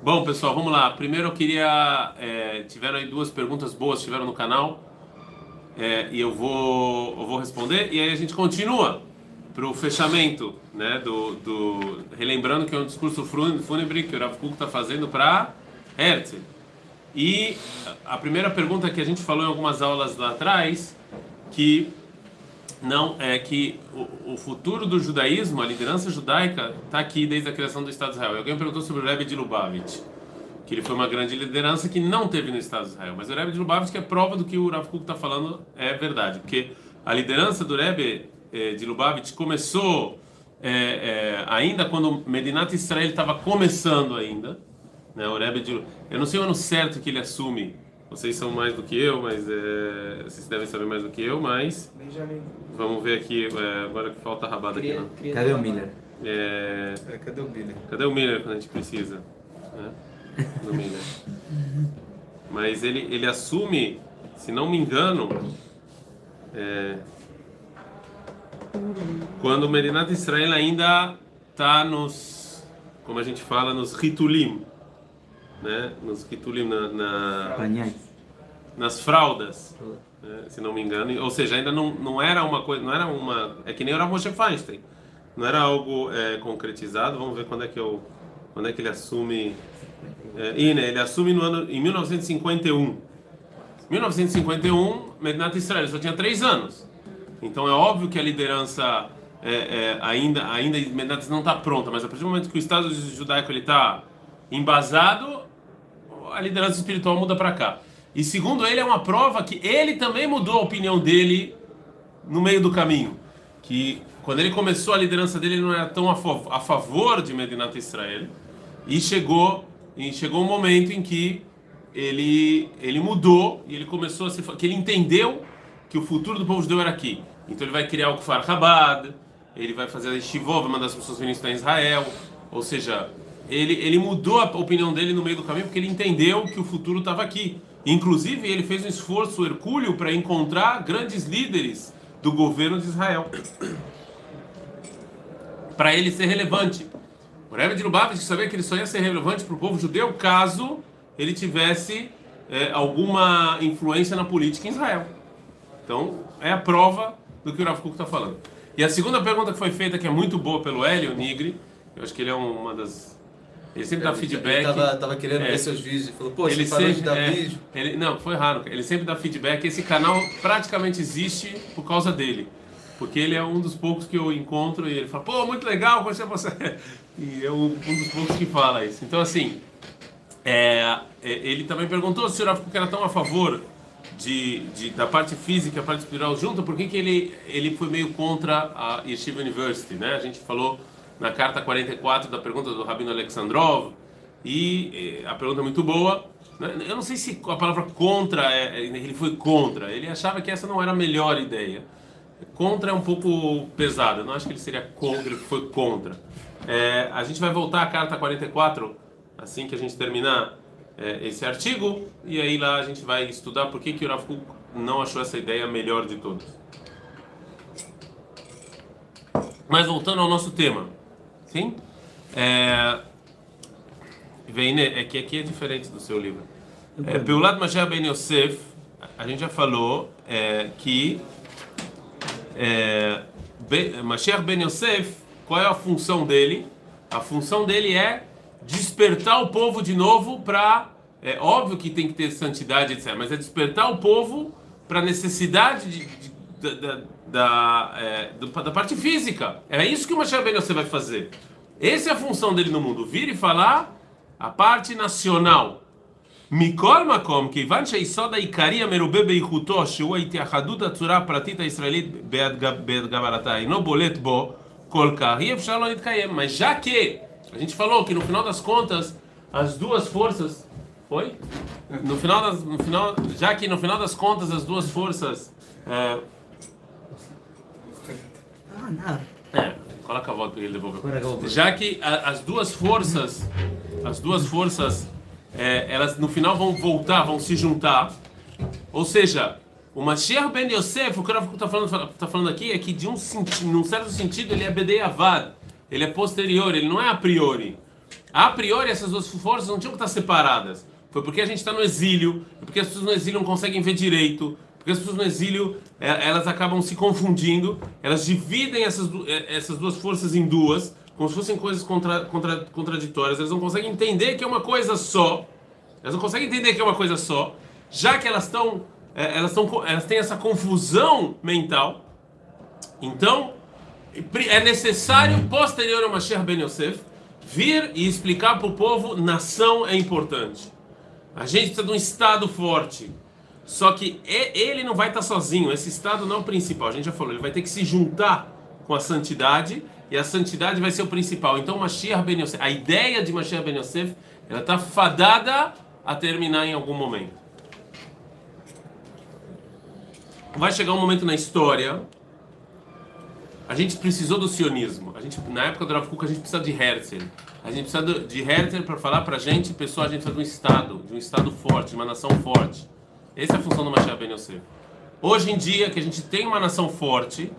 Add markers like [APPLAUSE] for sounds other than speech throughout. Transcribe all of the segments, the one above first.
Bom, pessoal, vamos lá. Primeiro eu queria. É, tiveram aí duas perguntas boas, tiveram no canal. É, e eu vou, eu vou responder. E aí a gente continua para o fechamento, né? Do, do, relembrando que é um discurso fúnebre que o Rav Kuk está fazendo para Herzl. E a primeira pergunta que a gente falou em algumas aulas lá atrás, que não é que o, o, futuro do judaísmo, a liderança judaica, está aqui desde a criação do Estado de Israel. Alguém perguntou sobre o Rebbe de Lubavitch, que ele foi uma grande liderança que não teve no Estado de Israel. Mas o Rebbe de Lubavitch é prova do que o Rav Kuk está falando é verdade, porque a liderança do Rebbe eh, de Lubavitch começou eh, eh, ainda quando Medinat Israel estava começando ainda. Né, o Rebbe de, eu não sei o ano certo que ele assume vocês são mais do que eu, mas é, vocês devem saber mais do que eu, mas. Benjamin. Vamos ver aqui, é, agora que falta a rabada aqui. Não. Cadê o Miller? É... É, cadê o Miller? Cadê o Miller quando a gente precisa? É? Do Miller. Mas ele, ele assume, se não me engano, é, quando o Medinat Israel ainda está nos, como a gente fala, nos ritulim né? Nos kitulim, na, na nas fraldas, né? se não me engano. Ou seja, ainda não, não era uma coisa, não era uma, é que nem o Rav Moshe Feinstein. Não era algo é, concretizado. Vamos ver quando é que eu, quando é que ele assume. É, e, né, ele assume no ano em 1951. 1951, Medinat Israel só tinha três anos. Então é óbvio que a liderança é, é, ainda ainda Medinat não está pronta, mas a partir do momento que o Estado judaico ele está embasado, a liderança espiritual muda para cá. E segundo ele, é uma prova que ele também mudou a opinião dele no meio do caminho. Que quando ele começou a liderança dele, ele não era tão a favor de Medinat Israel. E chegou, e chegou um momento em que ele, ele mudou e ele começou a se. que ele entendeu que o futuro do povo judeu era aqui. Então ele vai criar o Kfar Chabad, ele vai fazer a Shivov, mandar as pessoas estudar em Israel. Ou seja, ele, ele mudou a opinião dele no meio do caminho porque ele entendeu que o futuro estava aqui. Inclusive, ele fez um esforço hercúleo para encontrar grandes líderes do governo de Israel. [CLEARS THROAT] para ele ser relevante. O Rebbe de Lubavitch sabia que ele só ia ser relevante para o povo judeu caso ele tivesse é, alguma influência na política em Israel. Então, é a prova do que o Rav Kuk está falando. E a segunda pergunta que foi feita, que é muito boa pelo Hélio Nigri, eu acho que ele é uma das ele sempre dá feedback. Ele tava, tava querendo é, ver seus vídeos e falou, pô, ele sempre, de dar é, vídeo. Ele, não, foi raro. Ele sempre dá feedback. Esse canal praticamente existe por causa dele. Porque ele é um dos poucos que eu encontro e ele fala, pô, muito legal, você, você. [LAUGHS] E é um, dos poucos que fala isso. Então, assim, é, é ele também perguntou se o Rafa era tão a favor de, de, da parte física e a parte espiritual junto, por que, que ele, ele foi meio contra a Yeshiva University, né? A gente falou na carta 44 da pergunta do Rabino Alexandrov. E a pergunta é muito boa. Né? Eu não sei se a palavra contra, é, é, ele foi contra. Ele achava que essa não era a melhor ideia. Contra é um pouco pesado. Eu não acho que ele seria contra, ele foi contra. É, a gente vai voltar à carta 44 assim que a gente terminar é, esse artigo. E aí lá a gente vai estudar por que, que o Rav não achou essa ideia melhor de todas. Mas voltando ao nosso tema. Sim? É, vem, né? É que aqui é diferente do seu livro. É, Beulat Mashiach Ben Yosef, a gente já falou é, que é, Mashiach Ben Yosef, qual é a função dele? A função dele é despertar o povo de novo para. É óbvio que tem que ter santidade, etc. Mas é despertar o povo para a necessidade de, de da, da, da, é, da, parte física. É isso que o Mashiach Ben Yosef vai fazer. Essa é a função dele no mundo, vir e falar a parte nacional. מכל מקום, כיוון שהיסוד העיקרי המרובה באיכותו, שהוא ההתייחדות הצורה הפרטית הישראלית בהתגברתה, אינו בולט בו כל כך, אי אפשר לא להתקיים. Mas já que, a gente falou que no final das contas, as duas forças... Foi? No final das, no final, já que no final das contas as duas forças é, é, coloca a volta para ele devolver. Já que a, as duas forças, as duas forças, é, elas no final vão voltar, vão se juntar. Ou seja, o Mashiach Ben Yosef, o que o está falando, tá falando aqui é que de um num certo sentido ele é Bedei Avad, ele é posterior, ele não é a priori. A priori, essas duas forças não tinham que estar separadas. Foi porque a gente está no exílio, porque as pessoas no exílio não conseguem ver direito, porque as pessoas no exílio é, elas acabam se confundindo, elas dividem essas, é, essas duas forças em duas, como se fossem coisas contra, contra, contraditórias. Elas não conseguem entender que é uma coisa só. Elas não conseguem entender que é uma coisa só, já que elas estão é, elas, elas têm essa confusão mental. Então, é necessário, posterior ao Mashiach Ben Yosef, vir e explicar para o povo: nação é importante. A gente precisa de um Estado forte. Só que ele não vai estar sozinho, esse Estado não é o principal. A gente já falou, ele vai ter que se juntar com a santidade e a santidade vai ser o principal. Então, Mashiach Ben Yosef, a ideia de Mashiach Ben Yosef, ela está fadada a terminar em algum momento. Vai chegar um momento na história. A gente precisou do sionismo. A gente, na época do Rav Kuk, a gente precisa de Herzl. A gente precisa de Herzl para falar para a gente, pessoal, a gente precisa de um Estado, de um Estado forte, de uma nação forte. Essa é a função do Mashiach Ben Yosef. Hoje em dia, que a gente tem uma nação forte,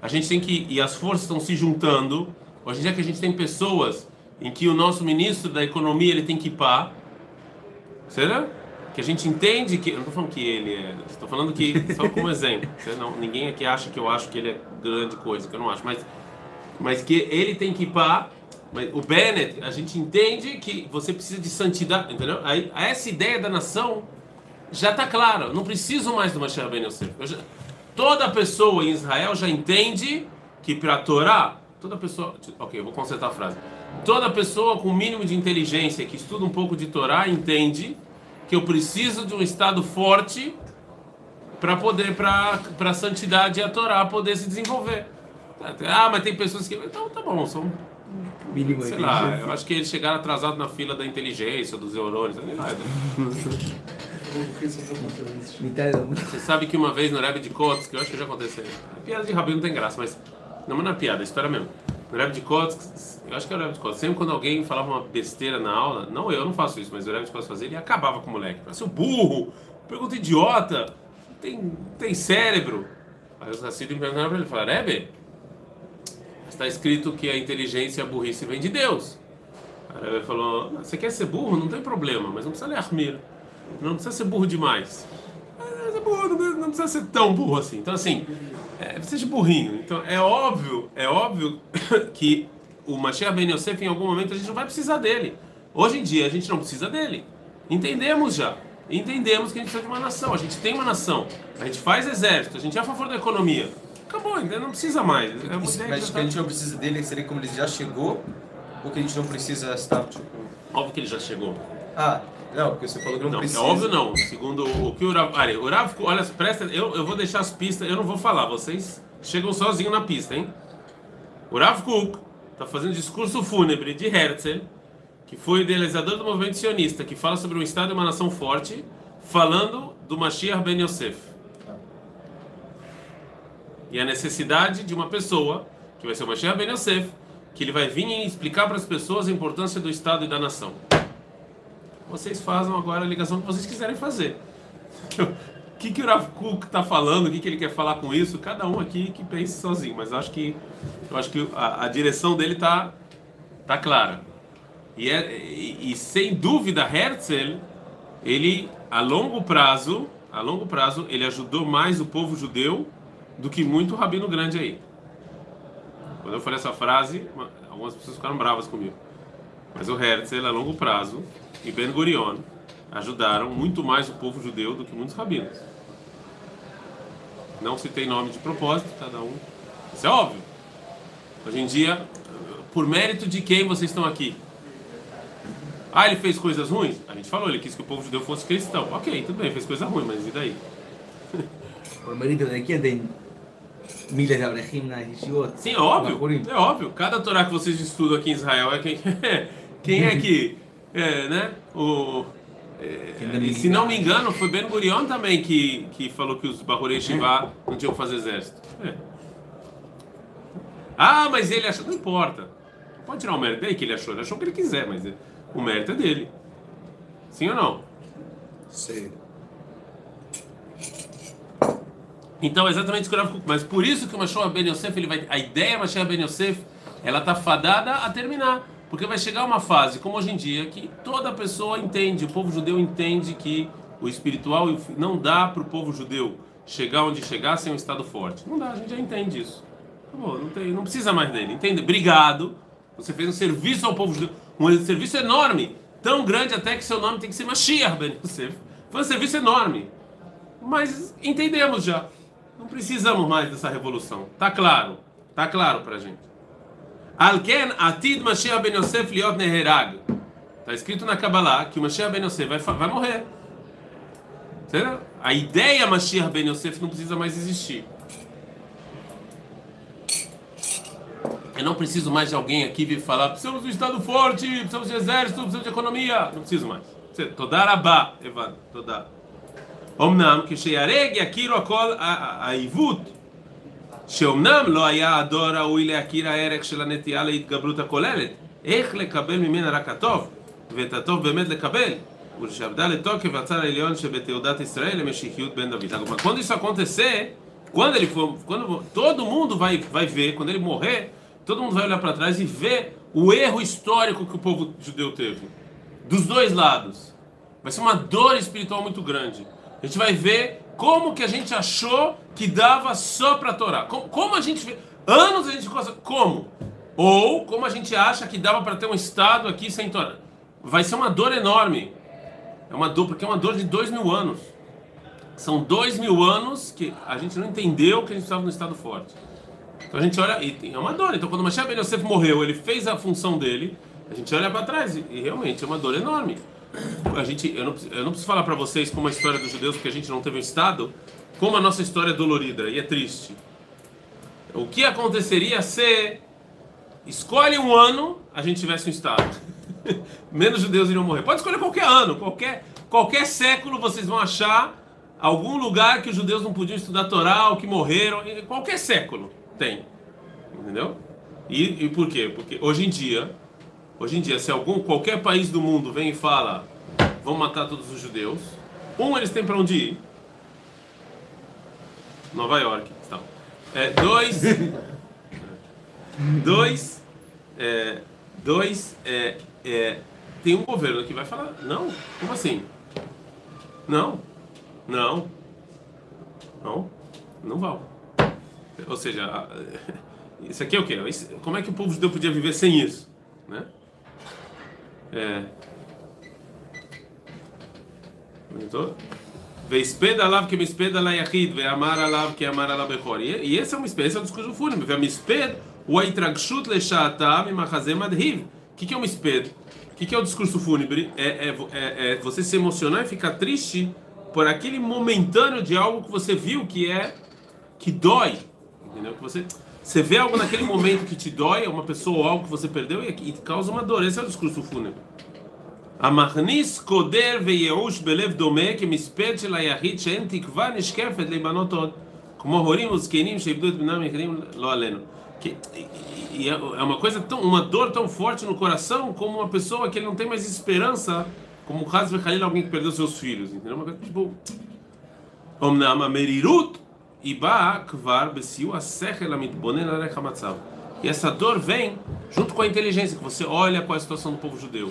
a gente tem que, e as forças estão se juntando, hoje em dia que a gente tem pessoas em que o nosso ministro da economia ele tem que pá, será? Que a gente entende que, eu não estou falando que ele é, estou falando que, [LAUGHS] só como exemplo, não, ninguém aqui acha que eu acho que ele é grande coisa, que eu não acho, mas, mas que ele tem que pá, mas o Bennett, a gente entende que você precisa de santidade, entendeu? Aí, essa ideia da nação já está claro. Não preciso mais do Mashiach Ben Yosef. Já, toda pessoa em Israel já entende que para a Torá, toda pessoa, ok, eu vou consertar a frase. Toda pessoa com o mínimo de inteligência que estuda um pouco de Torá entende que eu preciso de um estado forte para poder para a santidade e a Torá poder se desenvolver. Ah, mas tem pessoas que então tá bom, são mínimo sei lá, eu acho que eles chegaram atrasados na fila da inteligência, dos neurônios, sei lá. [LAUGHS] Você sabe que uma vez no Rebbe de Kotsk, que eu acho que já aconteceu. A piada de Rabino não tem graça, mas não é na piada, é história mesmo. No Rebbe de Kotsk, eu acho que é o Rebbe de Kotsk. Sempre quando alguém falava uma besteira na aula, não eu, não faço isso, mas o Rebbe de Kotsk fazia, ele acabava com o moleque. Parece um burro, pergunta idiota, tem, tem cérebro. Aí os Hassidim perguntaram para ele, falaram, Rebbe, está escrito que a inteligência e a burrice vem de Deus. Aí ele falou, você quer ser burro? Não tem problema, mas não precisa ler Armir. Não precisa ser burro demais. É, burro, não precisa ser tão burro assim. Então, assim, é, precisa de burrinho. Então, é óbvio, é óbvio [COUGHS] que o Mashiach Ben Yosef, em algum momento, a gente não vai precisar dele. Hoje em dia, a gente não precisa dele. Entendemos já. Entendemos que a gente precisa de uma nação. A gente tem uma nação. A gente faz exército. A gente é a favor da economia. Acabou, então não precisa mais. É Mas que, que a gente não precisa dele seria como ele já chegou? Ou que a gente não precisa estar, tipo... Óbvio que ele já chegou. Ah, não, porque você falou que não, não precisa. É óbvio não. Segundo o que o Rav... Olha, o Rav, olha, presta, eu, eu vou deixar as pistas, eu não vou falar, vocês chegam sozinhos na pista, hein? O Rav Kuk está fazendo discurso fúnebre de Herzl, que foi o idealizador do movimento sionista, que fala sobre um Estado e uma nação forte, falando do Mashiach Ben Yosef. E a necessidade de uma pessoa, que vai ser o Mashiach Ben Yosef, que ele vai vir e explicar para as pessoas a importância do Estado e da nação vocês façam agora a ligação que vocês quiserem fazer. [LAUGHS] O que, que o Rav Kuk está falando, o que, que ele quer falar com isso, cada um aqui que pense sozinho, mas acho que, eu acho que a, a direção dele está tá clara. E, é, e, e, sem dúvida, Herzl, ele a longo prazo, a longo prazo, ele ajudou mais o povo judeu do que muito rabino grande aí. Quando eu falei essa frase, algumas pessoas ficaram bravas comigo. Mas o Herzl, a longo prazo, e Ben Gurion ajudaram muito mais o povo judeu do que muitos rabinos. Não se tem nome de propósito, cada um. Isso é óbvio. Hoje em dia, por mérito de quem vocês estão aqui? Ah, ele fez coisas ruins? A gente falou, ele quis que o povo judeu fosse cristão. Ok, tudo bem, fez coisa ruim, mas e daí? [LAUGHS] Por mérito de quem tem milhas de Yeshivot? Sim, é óbvio. É óbvio. Cada Torá que vocês estudam aqui em Israel é quem, [LAUGHS] quem é que é, né? O, é, se não me engano, foi Ben Gurion também que, que falou que os Bahurei Shiva não tinham que fazer exército. É. Ah, mas ele achou. Não importa. Pode tirar o mérito dele que ele achou. Ele achou o que ele quiser, mas o mérito é dele. Sim ou não? Sim. Então, exatamente isso que eu Mas por isso que o Mashiach Ben Yosef, ele vai, a ideia Mashiach Ben Yosef, ela está fadada a terminar. Porque vai chegar uma fase, como hoje em dia, que toda pessoa entende, o povo judeu entende que o espiritual não dá para o povo judeu chegar onde chegar sem um estado forte. Não dá, a gente já entende isso. Não, tem, não precisa mais dele, entende? Obrigado. Você fez um serviço ao povo judeu, um serviço enorme, tão grande até que seu nome tem que ser Mashiach, Ben Yosef. Foi um serviço enorme. Mas entendemos já. Não precisamos mais dessa revolução. Tá claro. Tá claro pra gente. Alken Atid Mashiach ben Yosef liot neherag. Está escrito na Kabbalah que o Mashiach ben Yosef vai, vai morrer. Entendeu? A ideia Mashiach ben Yosef não precisa mais existir. Eu não preciso mais de alguém aqui vir falar: precisamos de um Estado forte, precisamos de exército, precisamos de economia. Não preciso mais. Todarabá, Evan, todar. Omnam, que Sheyareg, Akiro, Akol, Aivut. שאומנם לא היה הדור ראוי להכיר הערך של הנטייה להתגברות הכוללת, איך לקבל ממנה רק הטוב, ואת הטוב באמת לקבל, ושעבדה לתוקף הצד העליון שבתעודת ישראל למשיחיות בן דוד. Agora, quando isso acontecer, quando ele for, quando todo mundo vai, vai ver, quando ele morrer, todo mundo vai olhar para trás e ver o erro histórico que o povo judeu teve dos dois lados. Vai ser uma dor espiritual muito grande. A gente vai ver como que a gente achou que dava só para Torá. Como, como, a gente anos a gente como ou como a gente acha que dava para ter um estado aqui sem Torá. Vai ser uma dor enorme. É uma dor porque é uma dor de dois mil anos. São dois mil anos que a gente não entendeu que a gente estava no estado forte. Então a gente olha e é uma dor. Então quando o Mashiach Ben Yosef morreu, ele fez a função dele. A gente olha para trás e, e, realmente é uma dor enorme. A gente, eu não, eu não preciso falar para vocês como a história dos judeus, porque a gente não teve um Estado, como a nossa história é dolorida e é triste. O que aconteceria se escolhe um ano a gente tivesse um Estado? [LAUGHS] Menos judeus iriam morrer. Pode escolher qualquer ano, qualquer, qualquer século vocês vão achar algum lugar que os judeus não podiam estudar Torá ou que morreram. Qualquer século tem. Entendeu? E, e por quê? Porque hoje em dia Hoje em dia, se algum qualquer país do mundo vem e fala, vão matar todos os judeus, um eles têm para onde ir. Nova York, então. É, dois, [LAUGHS] dois, é, dois, é, é, tem um governo que vai falar, não, como assim? Não, não, não, não vão. Ou seja, [LAUGHS] isso aqui é o quê? Como é que o povo judeu podia viver sem isso, né? É. Aumentou? Veispeda que mispeda la yachid, veamar alav que amar alav bechor. E esse é uma discurso fúnebre. cujos fúnebres. Veamisped, o aitragshut leshatav e machazem adhiv. O que é um esped? O que é o discurso fúnebre? É, é, é, é você se emocionar e ficar triste por aquele momentâneo de algo que você viu que é que dói, entendeu? Que você você vê algo naquele momento que te dói, uma pessoa ou algo que você perdeu e, e causa uma dor. Esse é o discurso fúnebre. המכניס קודר וייאוש בלב דומה כמספד של היחיד שאין תקווה נשקפת להיבנות עוד כמו הורים וזקנים שאיבדו את בנם היחידים לא עלינו é uma coisa tão uma dor tão forte no coração como uma pessoa que ele não tem mais esperança como o caso de alguém que perdeu seus filhos entendeu uma coisa tipo אמנם המרירות e essa dor vem junto com a inteligência, que você olha qual é a situação do povo judeu.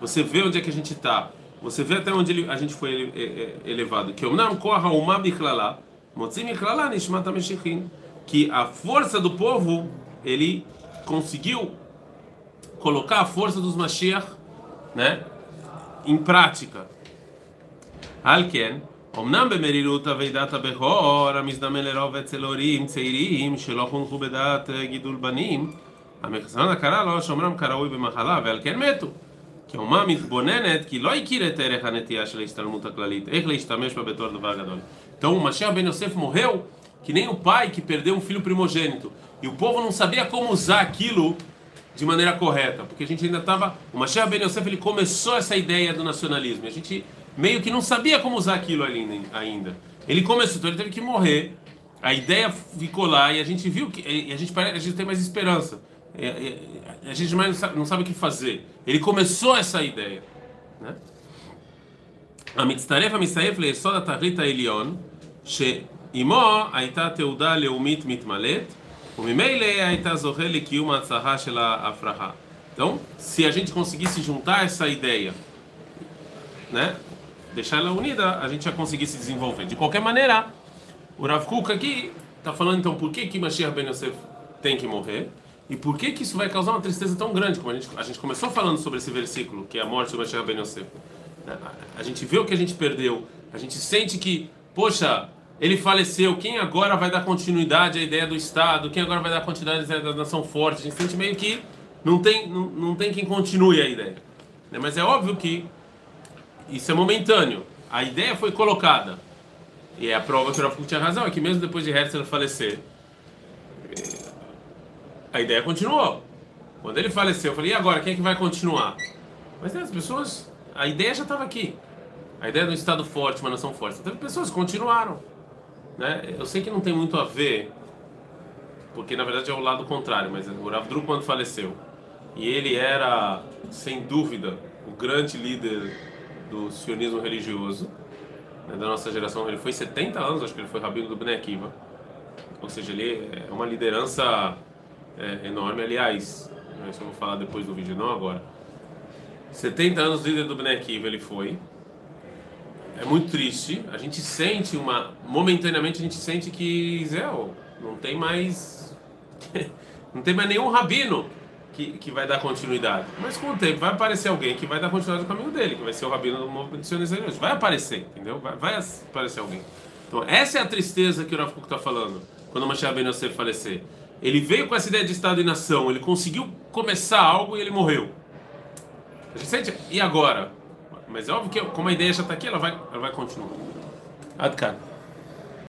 Você vê onde é que a gente está. Você vê até onde a gente foi elevado. Que motzim bichlala nishmat ameshichin. Que a força do povo, ele conseguiu colocar a força dos Mashiach, né, em prática. Alken, אמנם במרירות אבידת הבכור המזדמן לרוב אצל הורים צעירים שלא חונכו בדעת גידול בנים, המחסן הקרא לו שאומנם כראוי במחלה ועל כן מתו. כי אומה מתבוננת כי לא הכיר את ערך הנטייה של ההשתלמות הכללית, איך להשתמש בה בתור דבר גדול. Então o Mashiach Ben Yosef morreu que nem o pai que perdeu um filho primogênito. E o povo não sabia como usar aquilo de maneira correta, porque a gente ainda estava. O Mashiach Ben Yosef ele começou essa ideia do nacionalismo. A gente meio que não sabia como usar aquilo ali ainda. Ele começou, então ele teve que morrer. A ideia ficou lá e a gente viu que a gente, a gente tem mais esperança. A gente mais não sabe, não sabe o que fazer. Ele começou essa ideia. Né? המצטרף המסתעף ליסוד התכלית העליון, שעימו הייתה תעודה לאומית מתמלאת, וממילא הייתה זוכה לקיום ההצלחה של ההפרחה. Então, se a gente conseguisse juntar essa ideia, né, Deixar ela unida, a gente ia conseguir se desenvolver. De qualquer maneira, o Rav Kuk aqui está falando então por que que Mashiach Ben Yosef tem que morrer e por que que isso vai causar uma tristeza tão grande, como a gente, a gente começou falando sobre esse versículo, que é a morte do Mashiach Ben Yosef. Né, a gente vê o que a gente perdeu, a gente sente que, poxa, ele faleceu, quem agora vai dar continuidade à ideia do Estado, quem agora vai dar continuidade à ideia da nação forte, a gente sente meio que não tem, não, não tem quem continue a ideia. Né, mas é óbvio que isso é momentâneo. A ideia foi colocada. E é a prova que o Rafa tinha razão, é que mesmo depois de Herzl falecer, a ideia continuou. Quando ele faleceu, eu falei, e agora, quem é que vai continuar? Mas né, as pessoas, a ideia já estava aqui. A ideia do Estado forte, uma nação forte. Teve pessoas continuaram. Né? Eu sei que não tem muito a ver, porque na verdade é o lado contrário, mas o Rav quando faleceu, e ele era, sem dúvida, o grande líder do sionismo religioso né, da nossa geração. Ele foi 70 anos, acho que ele foi rabino do Bnei. Ou seja, ele é uma liderança é, enorme. Aliás, isso eu vou falar depois do vídeo, não agora. 70 anos líder do Bnei ele foi. É muito triste. A gente sente uma... Momentaneamente a gente sente que, Zé, não tem mais... [LAUGHS] não tem mais nenhum rabino que, que vai dar continuidade. Mas com o tempo vai aparecer alguém que vai dar continuidade no caminho dele, que vai ser o rabino do movimento sionista Vai aparecer, entendeu? Vai, vai, aparecer alguém. Então, essa é a tristeza que o Rav está falando, quando o Mashiach Ben falecer. Ele veio com essa ideia de Estado e nação, ele conseguiu começar algo e ele morreu. A gente sente, e agora? Mas é óbvio que como a ideia já está aqui, ela vai, ela vai continuar. Adkan.